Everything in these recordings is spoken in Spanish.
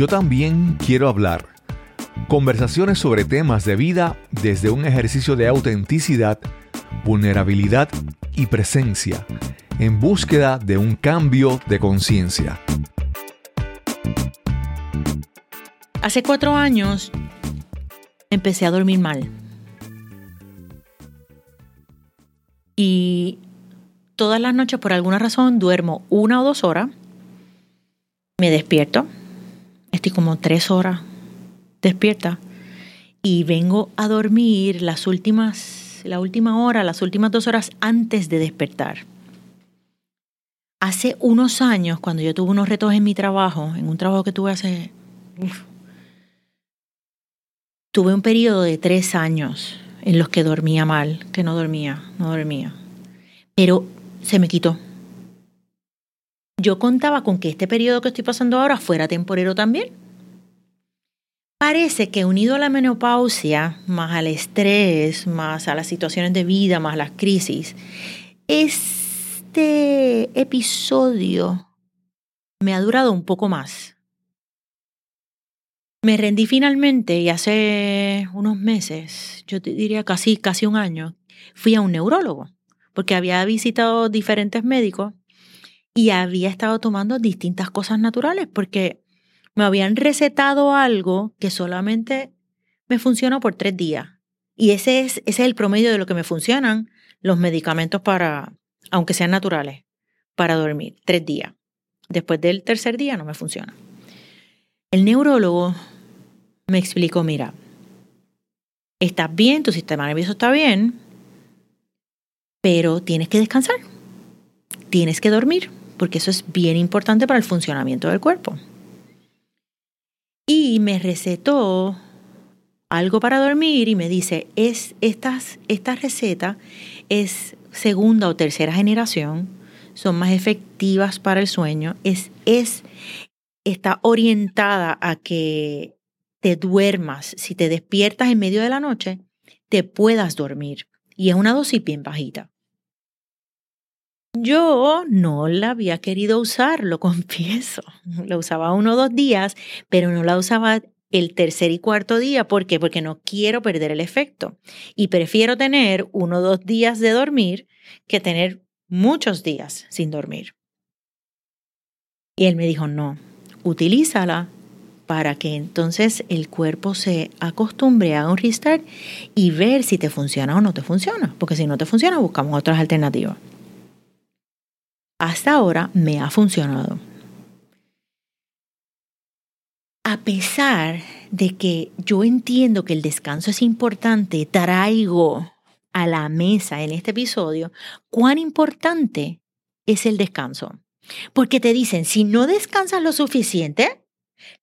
Yo también quiero hablar. Conversaciones sobre temas de vida desde un ejercicio de autenticidad, vulnerabilidad y presencia, en búsqueda de un cambio de conciencia. Hace cuatro años empecé a dormir mal. Y todas las noches, por alguna razón, duermo una o dos horas. Me despierto. Estoy como tres horas despierta. Y vengo a dormir las últimas, la última hora, las últimas dos horas antes de despertar. Hace unos años, cuando yo tuve unos retos en mi trabajo, en un trabajo que tuve hace Tuve un periodo de tres años en los que dormía mal, que no dormía, no dormía. Pero se me quitó. Yo contaba con que este periodo que estoy pasando ahora fuera temporero también. Parece que unido a la menopausia, más al estrés, más a las situaciones de vida, más las crisis, este episodio me ha durado un poco más. Me rendí finalmente y hace unos meses, yo te diría casi, casi un año, fui a un neurólogo porque había visitado diferentes médicos y había estado tomando distintas cosas naturales porque me habían recetado algo que solamente me funcionó por tres días. Y ese es, ese es el promedio de lo que me funcionan los medicamentos para, aunque sean naturales, para dormir, tres días. Después del tercer día no me funciona. El neurólogo me explicó, mira, estás bien, tu sistema nervioso está bien, pero tienes que descansar, tienes que dormir, porque eso es bien importante para el funcionamiento del cuerpo. Y me recetó algo para dormir y me dice, es estas, esta receta es segunda o tercera generación, son más efectivas para el sueño, es, es está orientada a que te duermas, si te despiertas en medio de la noche, te puedas dormir. Y es una dosis bien bajita. Yo no la había querido usar, lo confieso. La usaba uno o dos días, pero no la usaba el tercer y cuarto día. ¿Por qué? Porque no quiero perder el efecto. Y prefiero tener uno o dos días de dormir que tener muchos días sin dormir. Y él me dijo, no, utilízala para que entonces el cuerpo se acostumbre a un restart y ver si te funciona o no te funciona. Porque si no te funciona, buscamos otras alternativas. Hasta ahora me ha funcionado. A pesar de que yo entiendo que el descanso es importante, traigo a la mesa en este episodio cuán importante es el descanso. Porque te dicen, si no descansas lo suficiente,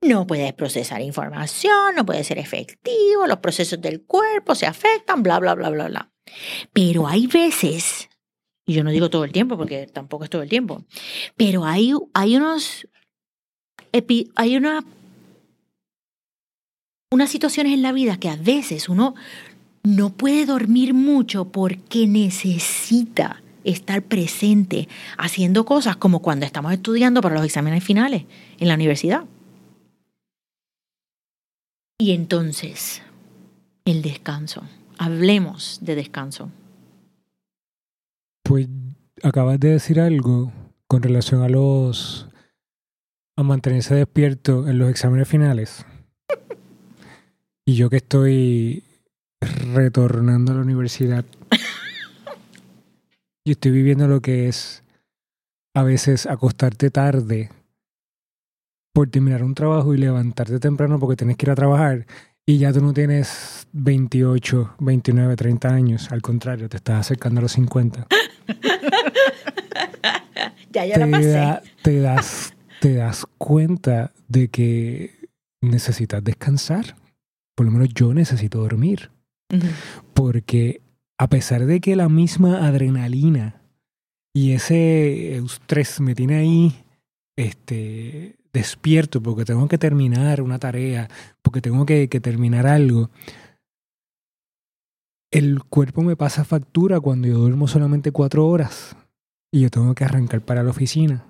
no puedes procesar información, no puedes ser efectivo, los procesos del cuerpo se afectan, bla, bla, bla, bla, bla. Pero hay veces, y yo no digo todo el tiempo porque tampoco es todo el tiempo, pero hay, hay unos, hay una, unas situaciones en la vida que a veces uno no puede dormir mucho porque necesita estar presente haciendo cosas como cuando estamos estudiando para los exámenes finales en la universidad. Y entonces, el descanso. Hablemos de descanso. Pues acabas de decir algo con relación a los a mantenerse despierto en los exámenes finales. y yo que estoy retornando a la universidad y estoy viviendo lo que es a veces acostarte tarde por terminar un trabajo y levantarte temprano porque tienes que ir a trabajar y ya tú no tienes 28, 29, 30 años. Al contrario, te estás acercando a los 50. ya ya lo pasé. te, das, te das cuenta de que necesitas descansar. Por lo menos yo necesito dormir. Porque a pesar de que la misma adrenalina y ese estrés me tiene ahí este, despierto porque tengo que terminar una tarea, porque tengo que, que terminar algo, el cuerpo me pasa factura cuando yo duermo solamente cuatro horas y yo tengo que arrancar para la oficina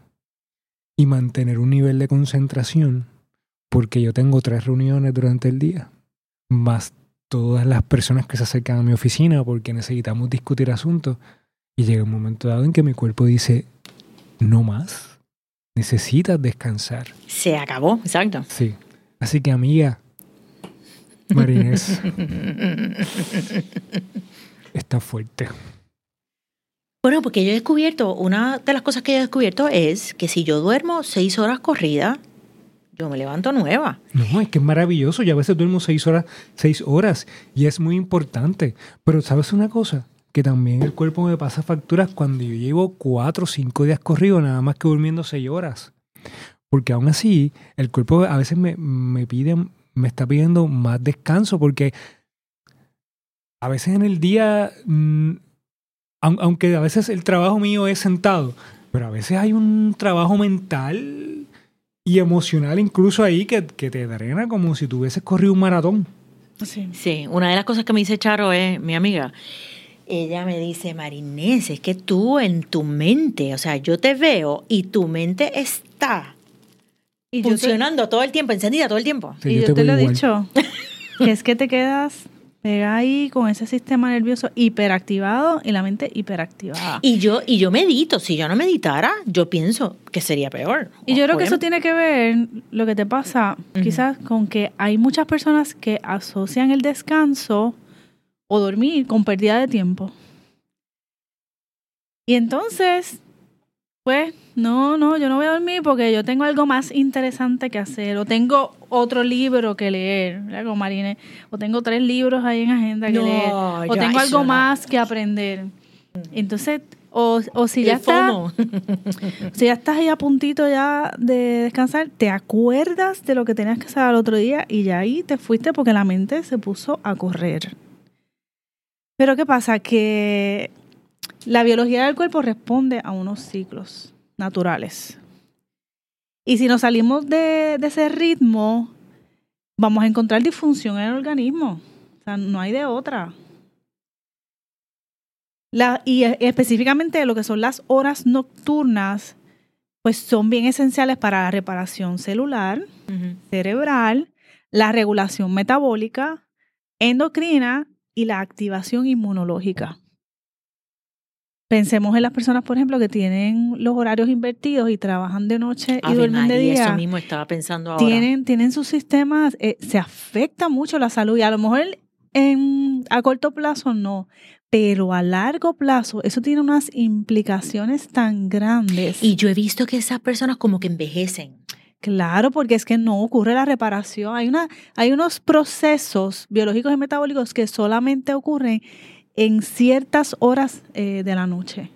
y mantener un nivel de concentración porque yo tengo tres reuniones durante el día, más todas las personas que se acercan a mi oficina porque necesitamos discutir asuntos. Y llega un momento dado en que mi cuerpo dice, no más, necesitas descansar. Se acabó, exacto. Sí. Así que amiga, Marinés, está fuerte. Bueno, porque yo he descubierto, una de las cosas que yo he descubierto es que si yo duermo seis horas corridas, yo me levanto nueva. No, es que es maravilloso. Yo a veces duermo seis horas, seis horas y es muy importante. Pero ¿sabes una cosa? Que también el cuerpo me pasa facturas cuando yo llevo cuatro o cinco días corrido, nada más que durmiendo seis horas. Porque aún así, el cuerpo a veces me, me pide, me está pidiendo más descanso porque a veces en el día, mm, aunque a veces el trabajo mío es sentado, pero a veces hay un trabajo mental y emocional incluso ahí que, que te drena como si tuvieses corrido un maratón. Sí. sí, una de las cosas que me dice Charo es, mi amiga, ella me dice, Marinés, es que tú en tu mente, o sea, yo te veo y tu mente está funcionando todo el tiempo, encendida todo el tiempo. y yo, te, lo he dicho, que es que te quedas Pega ahí con ese sistema nervioso hiperactivado y la mente hiperactivada. Y yo, y yo medito, si yo no meditara, yo pienso que sería peor. Y yo creo que eso tiene que ver, lo que te pasa, quizás con que hay muchas personas que asocian el descanso o dormir con pérdida de tiempo. Y entonces pues no, no, yo no voy a dormir porque yo tengo algo más interesante que hacer o tengo otro libro que leer, ¿verdad? Marine, o tengo tres libros ahí en agenda que leer, o tengo algo más que aprender. Entonces, o, o si ya estás, si ya estás ahí a puntito ya de descansar, te acuerdas de lo que tenías que hacer el otro día y ya ahí te fuiste porque la mente se puso a correr. Pero ¿qué pasa? Que la biología del cuerpo responde a unos ciclos naturales. Y si nos salimos de, ese ritmo, vamos a encontrar disfunción en el organismo. O sea, no hay de otra. y específicamente lo que son las horas nocturnas, pues son bien esenciales para la reparación celular, cerebral, la regulación metabólica, endocrina y la activación inmunológica. Pensemos en las personas, por ejemplo, que tienen los horarios invertidos y trabajan de noche y duermen de día. Eso mismo estaba pensando ahora. Tienen, tienen sus sistemas, eh, se afecta mucho la salud y a lo mejor en, a corto plazo no, pero a largo plazo eso tiene unas implicaciones tan grandes. Y yo he visto que esas personas como que envejecen. Claro, porque es que no ocurre la reparación. Hay, una, hay unos procesos biológicos y metabólicos que solamente ocurren en ciertas horas eh, de la noche.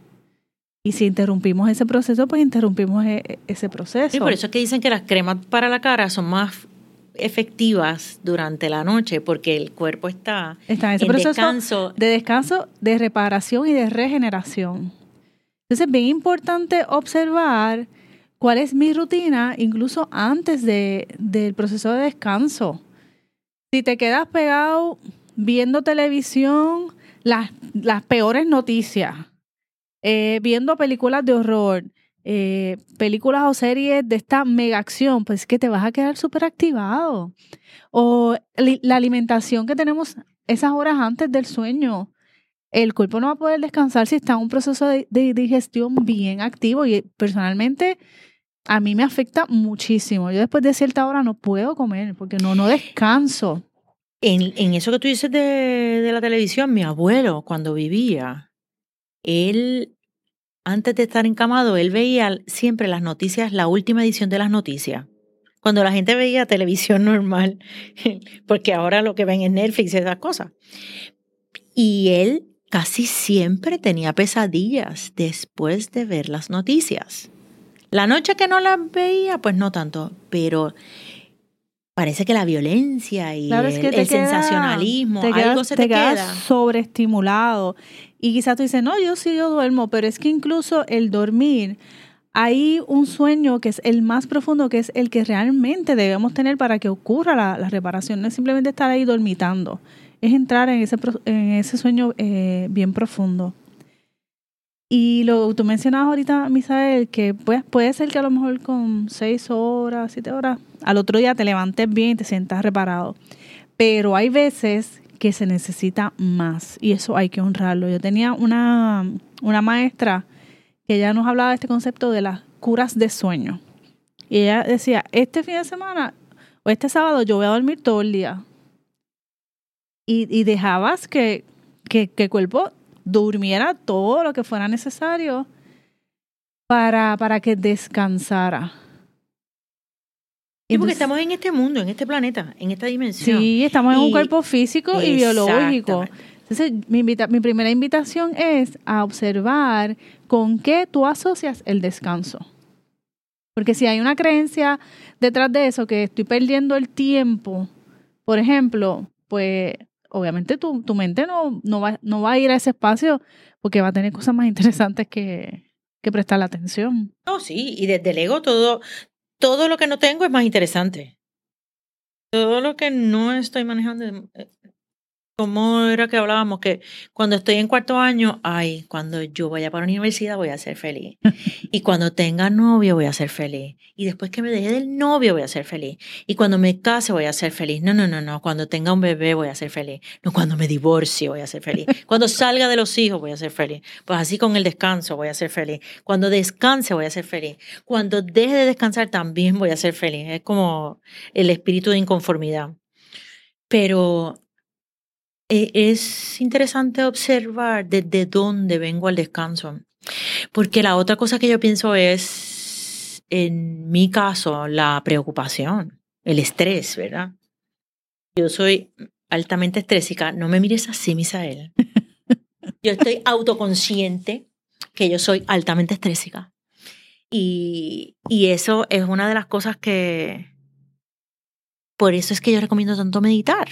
Y si interrumpimos ese proceso, pues interrumpimos e, ese proceso. Y por eso es que dicen que las cremas para la cara son más efectivas durante la noche porque el cuerpo está, está en ese proceso descanso. de descanso, de reparación y de regeneración. Entonces es bien importante observar cuál es mi rutina incluso antes de, del proceso de descanso. Si te quedas pegado viendo televisión, las, las peores noticias, eh, viendo películas de horror, eh, películas o series de esta mega acción, pues es que te vas a quedar súper activado. O la alimentación que tenemos esas horas antes del sueño. El cuerpo no va a poder descansar si está en un proceso de, digestión bien activo y personalmente a mí me afecta muchísimo. Yo después de cierta hora no puedo comer porque no, no descanso. En, eso que tú dices de, la televisión, mi abuelo, cuando vivía, él, antes de estar encamado, él veía siempre las noticias, la última edición de las noticias. Cuando la gente veía televisión normal, porque ahora lo que ven es Netflix y esas cosas. Y él casi siempre tenía pesadillas después de ver las noticias. La noche que no las veía, pues no tanto, pero parece que la violencia y el, sensacionalismo, algo se te, queda. sobreestimulado. Y quizás tú dices, no, yo sí, yo duermo, pero es que incluso el dormir, hay un sueño que es el más profundo, que es el que realmente debemos tener para que ocurra la, reparación. No es simplemente estar ahí dormitando, es entrar en ese, en ese sueño eh, bien profundo. Y lo tú mencionabas ahorita, Misael, que pues, puede ser que a lo mejor con seis horas, siete horas, al otro día te levantes bien y te sientas reparado. Pero hay veces que se necesita más y eso hay que honrarlo. Yo tenía una, una maestra que ya nos hablaba de este concepto de las curas de sueño. Y ella decía, este fin de semana o este sábado yo voy a dormir todo el día. Y, y dejabas que, que, que cuerpo durmiera todo lo que fuera necesario para, para que descansara. Sí, porque estamos en este mundo, en este planeta, en esta dimensión. Sí, estamos en un cuerpo físico y biológico. Entonces, mi, invita- mi primera invitación es a observar con qué tú asocias el descanso. Porque si hay una creencia detrás de eso, que estoy perdiendo el tiempo, por ejemplo, pues obviamente tu, tu mente no, no, va, no va a ir a ese espacio porque va a tener cosas más interesantes que, que prestarle atención. No, sí, y desde el ego todo, todo lo que no tengo es más interesante. Todo lo que no estoy manejando, eh, como era que hablábamos, que cuando estoy en cuarto año, ay, cuando yo vaya para la universidad voy a ser feliz. Y cuando tenga novio voy a ser feliz. Y después que me deje del novio voy a ser feliz. Y cuando me case voy a ser feliz. No, no, no, no. Cuando tenga un bebé voy a ser feliz. No, cuando me divorcie voy a ser feliz. Cuando salga de los hijos voy a ser feliz. Pues así con el descanso voy a ser feliz. Cuando descanse voy a ser feliz. Cuando deje de descansar también voy a ser feliz. Es como el espíritu de inconformidad. Pero eh, es interesante observar desde dónde vengo al descanso. Porque la otra cosa que yo pienso es, en mi caso, la preocupación, el estrés, ¿verdad? Yo soy altamente estrésica. No me mires así, Misael. Yo estoy autoconsciente que yo soy altamente estrésica. Y, y eso es una de las cosas que... Por eso es que yo recomiendo tanto meditar.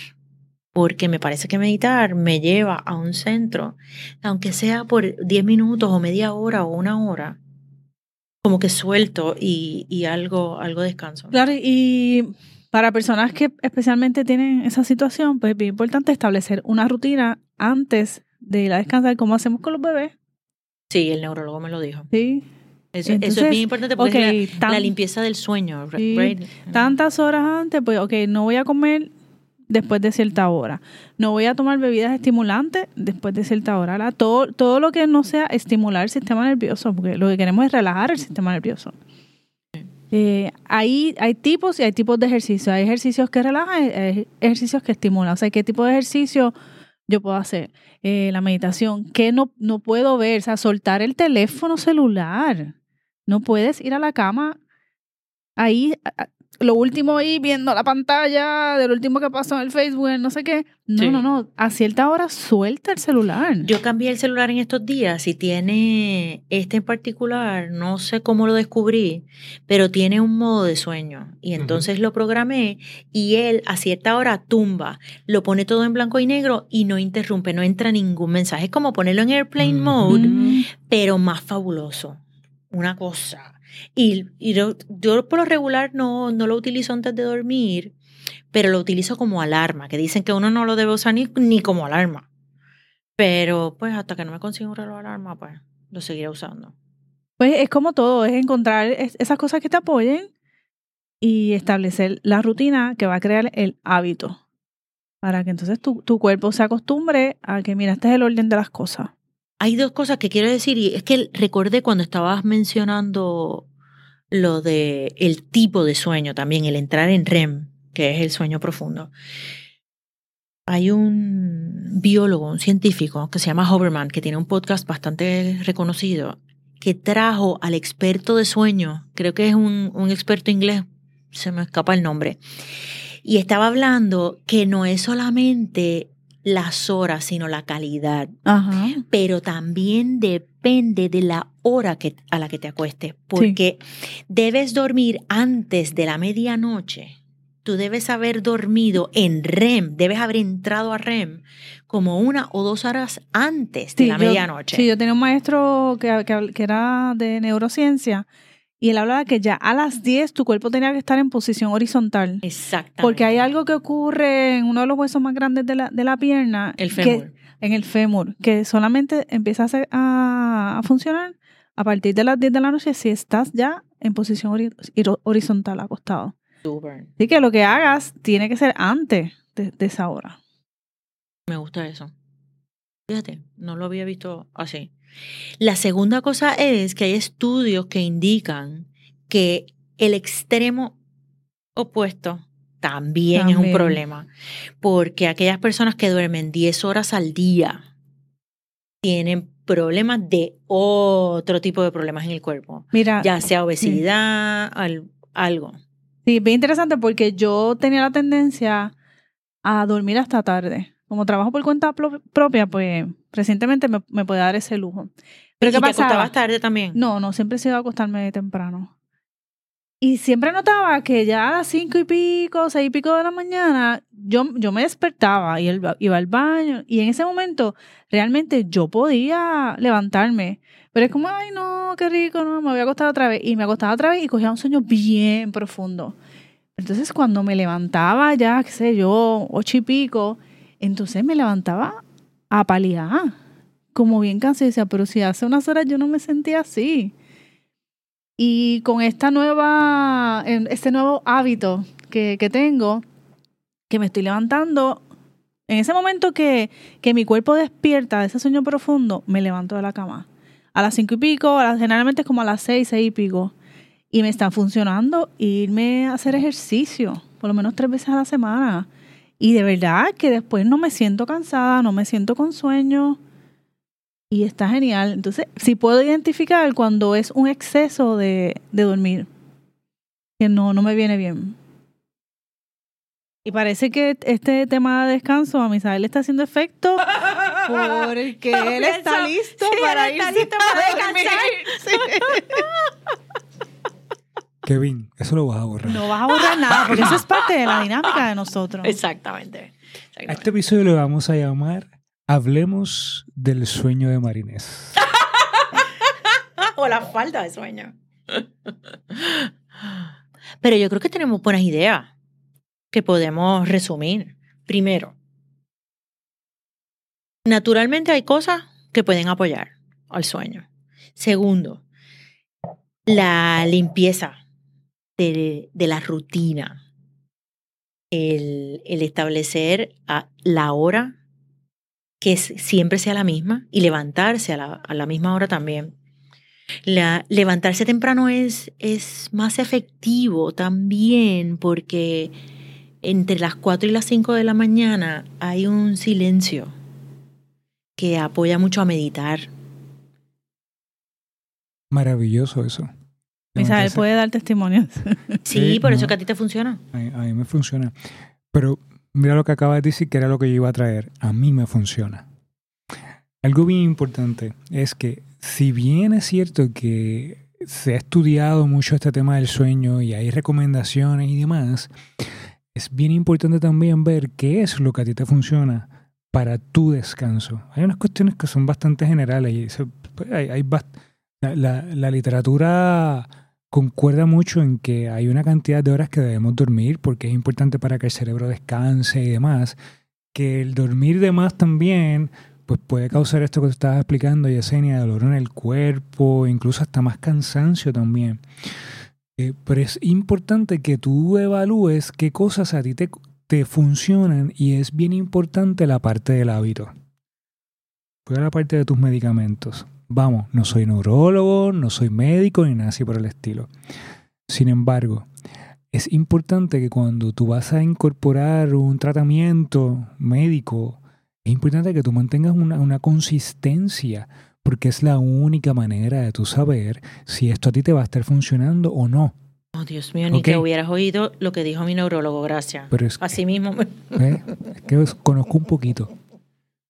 Porque me parece que meditar me lleva a un centro, aunque sea por 10 minutos o media hora o una hora, como que suelto y, y algo, algo descanso. Claro, y para personas que especialmente tienen esa situación, pues es bien importante establecer una rutina antes de ir a descansar, como hacemos con los bebés. Sí, el neurólogo me lo dijo. Sí. Eso, es bien importante porque es la, tan- la limpieza del sueño. Sí, right? Tantas horas antes, pues, ok, no voy a comer después de cierta hora. No voy a tomar bebidas estimulantes después de cierta hora. Todo, todo lo que no sea estimular el sistema nervioso, porque lo que queremos es relajar el sistema nervioso. Eh, hay tipos y hay tipos de ejercicios. Hay ejercicios que relajan, hay- ejercicios que estimulan. O sea, ¿qué tipo de ejercicio yo puedo hacer? Eh, la meditación. ¿Qué no, no puedo ver? O sea, soltar el teléfono celular. No puedes ir a la cama ahí, lo último ahí viendo la pantalla de lo último que pasó en el Facebook, no sé qué. No, Sí. no, no. A cierta hora suelta el celular. Yo cambié el celular en estos días y tiene este en particular, no sé cómo lo descubrí, pero tiene un modo de sueño. Y entonces lo programé y él a cierta hora tumba, lo pone todo en blanco y negro y no interrumpe, no entra ningún mensaje. Es como ponerlo en airplane mode, pero más fabuloso. Una cosa. Y, yo, por lo regular no, no lo utilizo antes de dormir, pero lo utilizo como alarma, que dicen que uno no lo debe usar ni, como alarma. Pero pues hasta que no me consiga un reloj alarma, pues lo seguiré usando. Pues es como todo, es encontrar es- esas cosas que te apoyen y establecer la rutina que va a crear el hábito. Para que entonces tu, tu cuerpo se acostumbre a que, mira, es el orden de las cosas. Hay dos cosas que quiero decir y es que recordé cuando estabas mencionando lo de el tipo de sueño también, el entrar en REM, que es el sueño profundo. Hay un biólogo, un científico que se llama Hoberman, que tiene un podcast bastante reconocido, que trajo al experto de sueño, creo que es un, un experto inglés, se me escapa el nombre, y estaba hablando que no es solamente las horas, sino la calidad Ajá. pero también depende de la hora que, a la que te acuestes, porque debes dormir antes de la medianoche. Tú debes haber dormido en REM, debes haber entrado a REM como una o dos horas antes de Sí, la yo- medianoche. Sí, yo tenía un maestro que, que, que era de neurociencia y él hablaba que ya a las 10 tu cuerpo tenía que estar en posición horizontal. Exactamente. Porque hay algo que ocurre en uno de los huesos más grandes de la, de la pierna. El que- fémur. en el fémur, que solamente empieza a, hacer- a- a funcionar a partir de las 10 de la noche si estás ya en posición hori- horizontal, acostado. Súper. Así que lo que hagas tiene que ser antes de, de esa hora. Me gusta eso. Fíjate, no lo había visto así. La segunda cosa es que hay estudios que indican que el extremo opuesto también, es un problema. Porque aquellas personas que duermen 10 horas al día tienen problemas de otro tipo de problemas en el cuerpo. Mira, Ya sea obesidad, al- algo. Sí, bien interesante porque yo tenía la tendencia a dormir hasta tarde. Como trabajo por cuenta pro- propia, pues recientemente me, me podía dar ese lujo. Pero ¿Y ¿qué te pasaba? acostabas tarde también? No, no, siempre he sido a acostarme temprano. Y siempre notaba que ya a las cinco y pico, seis y pico de la mañana, yo, yo me despertaba y él iba al baño. Y en ese momento, realmente yo podía levantarme. Pero es como, ay, no, qué rico, no, me voy a acostar otra vez. Y me acostaba otra vez y cogía un sueño bien profundo. Entonces, cuando me levantaba ya, qué sé yo, ocho y pico, entonces me levantaba a paliar. Como bien cansada. Y decía, pero si hace unas horas yo no me sentía así. Y con esta nueva, este nuevo hábito que, que tengo, que me estoy levantando, en ese momento que, que mi cuerpo despierta de ese sueño profundo, me levanto de la cama. A las cinco y pico, generalmente es como a las seis, seis y pico. Y me está funcionando irme a hacer ejercicio, por lo menos tres veces a la semana. Y de verdad que después no me siento cansada, no me siento con sueño. Y está genial. Entonces, sí puedo identificar cuando es un exceso de, de dormir. Que no, no me viene bien. Y parece que este tema de descanso a Misael le está haciendo efecto porque él está listo sí, para él está irse listo para a dormir. Kevin, eso lo vas a borrar. No vas a borrar nada porque eso es parte de la dinámica de nosotros. Exactamente. A Exactamente. este episodio le vamos a llamar Hablemos del sueño de Marinés. o la falta de sueño. Pero yo creo que tenemos buenas ideas que podemos resumir. Primero, naturalmente hay cosas que pueden apoyar al sueño. Segundo, la limpieza de, la rutina. El, establecer a la hora que siempre sea la misma y levantarse a la, a la misma hora también. La, levantarse temprano es, es más efectivo también porque entre las 4 y las 5 de la mañana hay un silencio que apoya mucho a meditar. Maravilloso eso. Levantarse- puede dar testimonios. Sí, Sí, por eso no. que a ti te funciona. A, a mí me funciona. Pero mira lo que acabas de decir, que era lo que yo iba a traer. A mí me funciona. Algo bien importante es que si bien es cierto que se ha estudiado mucho este tema del sueño y hay recomendaciones y demás, es bien importante también ver qué es lo que a ti te funciona para tu descanso. Hay unas cuestiones que son bastante generales y se- pues, hay, hay bast- la- la- la literatura concuerda mucho en que hay una cantidad de horas que debemos dormir porque es importante para que el cerebro descanse y demás. Que el dormir de más también pues puede causar esto que te estabas explicando, Yesenia, dolor en el cuerpo, incluso hasta más cansancio también. Eh, pero es importante que tú evalúes qué cosas a ti te, te funcionan y es bien importante la parte del hábito. Fue la parte de tus medicamentos. Vamos, no soy neurólogo, no soy médico ni nada así por el estilo. Sin embargo, es importante que cuando tú vas a incorporar un tratamiento médico, es importante que tú mantengas una, una consistencia, porque es la única manera de tú saber si esto a ti te va a estar funcionando o no. Oh, Dios mío, ni Ok. que hubieras oído lo que dijo mi neurólogo, gracias. Pero es, Así mismo. me- ¿eh? es que os conozco un poquito.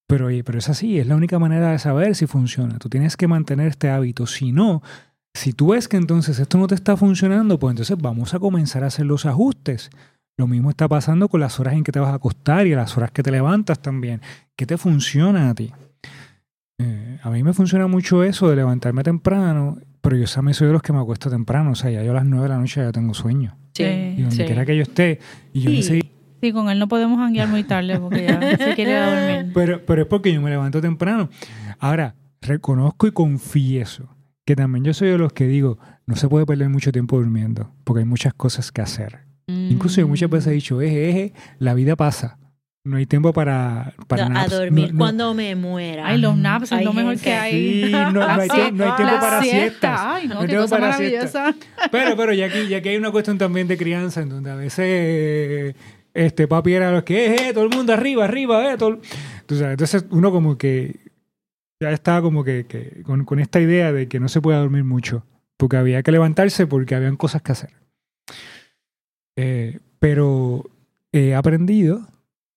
Pero oye, pero es así, es la única manera de saber si funciona. Tú tienes que mantener este hábito. Si no, si tú ves que entonces esto no te está funcionando, pues entonces vamos a comenzar a hacer los ajustes. Lo mismo está pasando con las horas en que te vas a acostar y las horas que te levantas también. ¿Qué te funciona a ti? Eh, a mí me funciona mucho eso de levantarme temprano, pero yo también soy de los que me acuesto temprano. O sea, ya yo a las nueve de la noche ya tengo sueño. Sí, Sí. Y donde sí. quiera que yo esté. Y yo Sí. Sí, con él no podemos hanguear muy tarde porque ya se quiere ir a dormir. Pero, pero es porque yo me levanto temprano. Ahora, reconozco y confieso que también yo soy de los que digo, no se puede perder mucho tiempo durmiendo, porque hay muchas cosas que hacer. Incluso yo muchas veces he dicho, eje, eje, la vida pasa. No hay tiempo para, para a naps. dormir No- no- cuando me muera. Ay, los naps es lo mejor gente que hay. Sí, no, no hay, no hay tiempo la para siesta. siestas. Ay, no, qué tiempo cosa para maravillosa. Pero, pero ya aquí, ya aquí hay una cuestión también de crianza en donde a veces eh, este papi era los que, eh, eh, todo el mundo arriba, arriba, eh, todo. el-". Tú sabes, entonces uno como que ya estaba como que, con esta idea de que no se puede dormir mucho, porque había que levantarse porque habían cosas que hacer. Eh, pero he aprendido,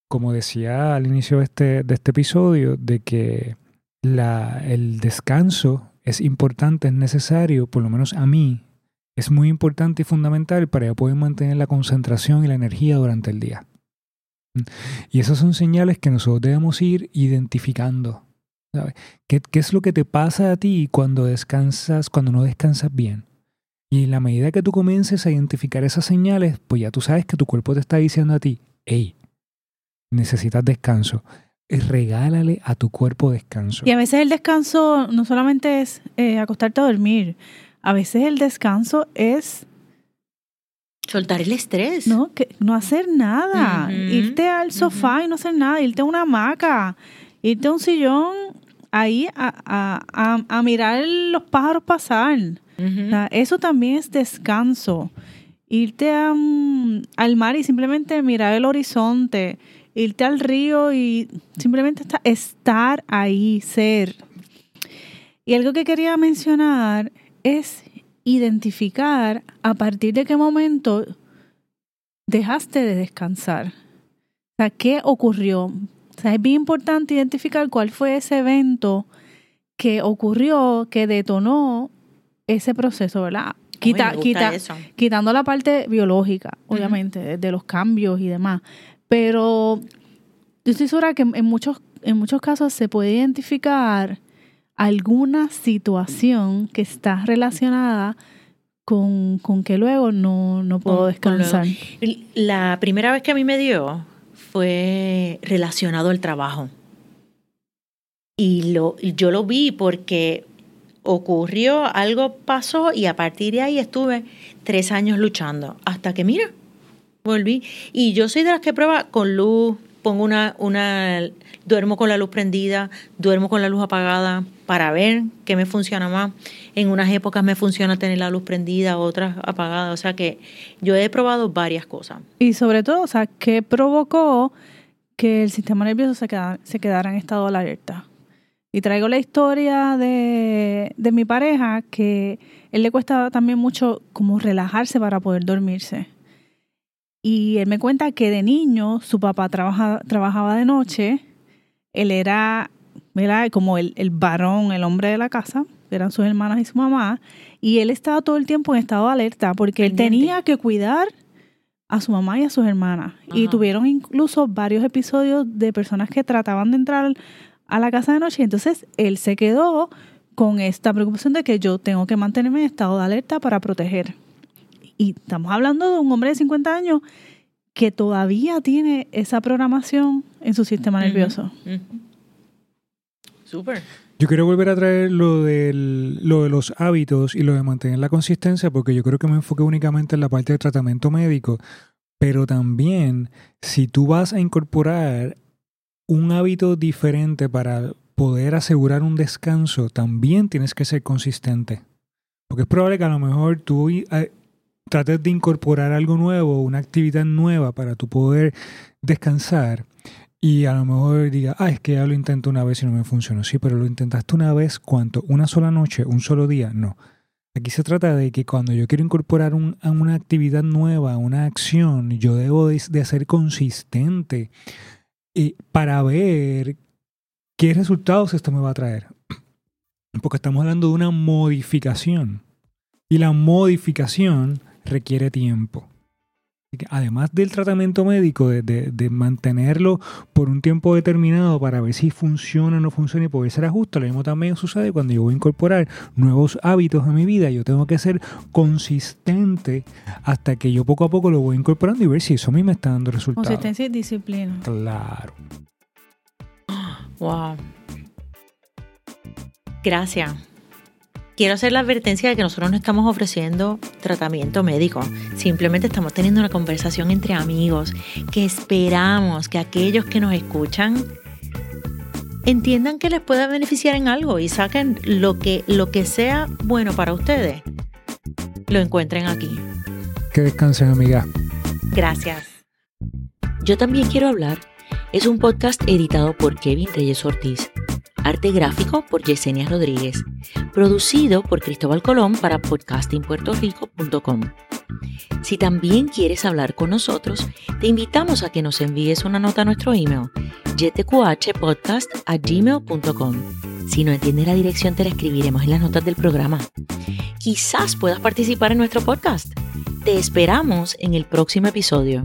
como decía al inicio de este, de este episodio, de que la, el descanso es importante, es necesario, por lo menos a mí, es muy importante y fundamental para poder mantener la concentración y la energía durante el día. Y esas son señales que nosotros debemos ir identificando. ¿sabes? ¿Qué, ¿Qué es lo que te pasa a ti cuando descansas, cuando no descansas bien? Y en la medida que tú comiences a identificar esas señales, pues ya tú sabes que tu cuerpo te está diciendo a ti, hey, necesitas descanso. Eh, Regálale a tu cuerpo descanso. Y a veces el descanso no solamente es eh, acostarte a dormir. A veces el descanso es Soltar el estrés. no, que, no hacer nada. Irte al sofá y no hacer nada. Irte a una hamaca. Irte a un sillón ahí a, a- a- a mirar los pájaros pasar. Ujú. O sea, eso también es descanso. Irte a, mm, al mar y simplemente mirar el horizonte. Irte al río y simplemente esta- estar ahí, ser. Y algo que quería mencionar es identificar a partir de qué momento dejaste de descansar. O sea, ¿qué ocurrió? O sea, es bien importante identificar cuál fue ese evento que ocurrió, que detonó ese proceso, ¿verdad? Quita, quitando la parte biológica, obviamente, de, de los cambios y demás. Pero yo estoy segura que en muchos, en muchos casos se puede identificar alguna situación que está relacionada con, con que luego no, no puedo descansar. La primera vez que a mí me dio fue relacionado al trabajo. Y lo, yo lo vi porque ocurrió, algo pasó y a partir de ahí estuve tres años luchando. Hasta que, mira, volví. Y yo soy de las que prueba con luz, pongo una, una, duermo con la luz prendida, duermo con la luz apagada para ver qué me funciona más. En unas épocas me funciona tener la luz prendida, otras apagada. O sea que yo he probado varias cosas. Y sobre todo, o sea, ¿qué provocó que el sistema nervioso se quedara, se quedara en estado de alerta? Y traigo la historia de, de mi pareja, que él le cuesta también mucho como relajarse para poder dormirse. Y él me cuenta que de niño su papá trabaja, trabajaba de noche, él era, era como el, el varón, el hombre de la casa, eran sus hermanas y su mamá, y él estaba todo el tiempo en estado de alerta porque él tenía que cuidar a su mamá y a sus hermanas. Y tuvieron incluso varios episodios de personas que trataban de entrar a la casa de noche. Entonces él se quedó con esta preocupación de que yo tengo que mantenerme en estado de alerta para proteger. Y estamos hablando de un hombre de 50 años que todavía tiene esa programación en su sistema nervioso. Súper. Yo quiero volver a traer lo, del, lo de los hábitos y lo de mantener la consistencia, porque yo creo que me enfoqué únicamente en la parte de tratamiento médico, pero también si tú vas a incorporar un hábito diferente para poder asegurar un descanso, también tienes que ser consistente. Porque es probable que a lo mejor tú eh, trates de incorporar algo nuevo, una actividad nueva para tu poder descansar y a lo mejor diga, ah, es que ya lo intenté una vez y no me funcionó. Sí, pero lo intentaste una vez, ¿cuánto? ¿Una sola noche? ¿Un solo día? No. Aquí se trata de que cuando yo quiero incorporar una actividad nueva, una acción, yo debo de, de ser consistente y para ver qué resultados esto me va a traer. Porque estamos hablando de una modificación. Y la modificación requiere tiempo. Además del tratamiento médico, de, de, mantenerlo por un tiempo determinado para ver si funciona o no funciona y poder ser ajuste, lo mismo también sucede cuando yo voy a incorporar nuevos hábitos a mi vida. Yo tengo que ser consistente hasta que yo poco a poco lo voy incorporando y ver si eso a mí me está dando resultados. Consistencia y disciplina. Claro. Wow. Gracias quiero hacer la advertencia de que nosotros no estamos ofreciendo tratamiento médico, simplemente estamos teniendo una conversación entre amigos que esperamos que aquellos que nos escuchan entiendan que les pueda beneficiar en algo y saquen lo que, lo que sea bueno para ustedes, lo encuentren aquí. Que descansen, amiga. Gracias. Yo también quiero hablar. Es un podcast editado por Kevin Reyes Ortiz Arte gráfico por Yesenia Rodríguez. Producido por Cristóbal Colón para podcastingpuertorico.com. Si también quieres hablar con nosotros, te invitamos a que nos envíes una nota a nuestro email gmail.com Si no entiendes la dirección, te la escribiremos en las notas del programa. Quizás puedas participar en nuestro podcast. Te esperamos en el próximo episodio.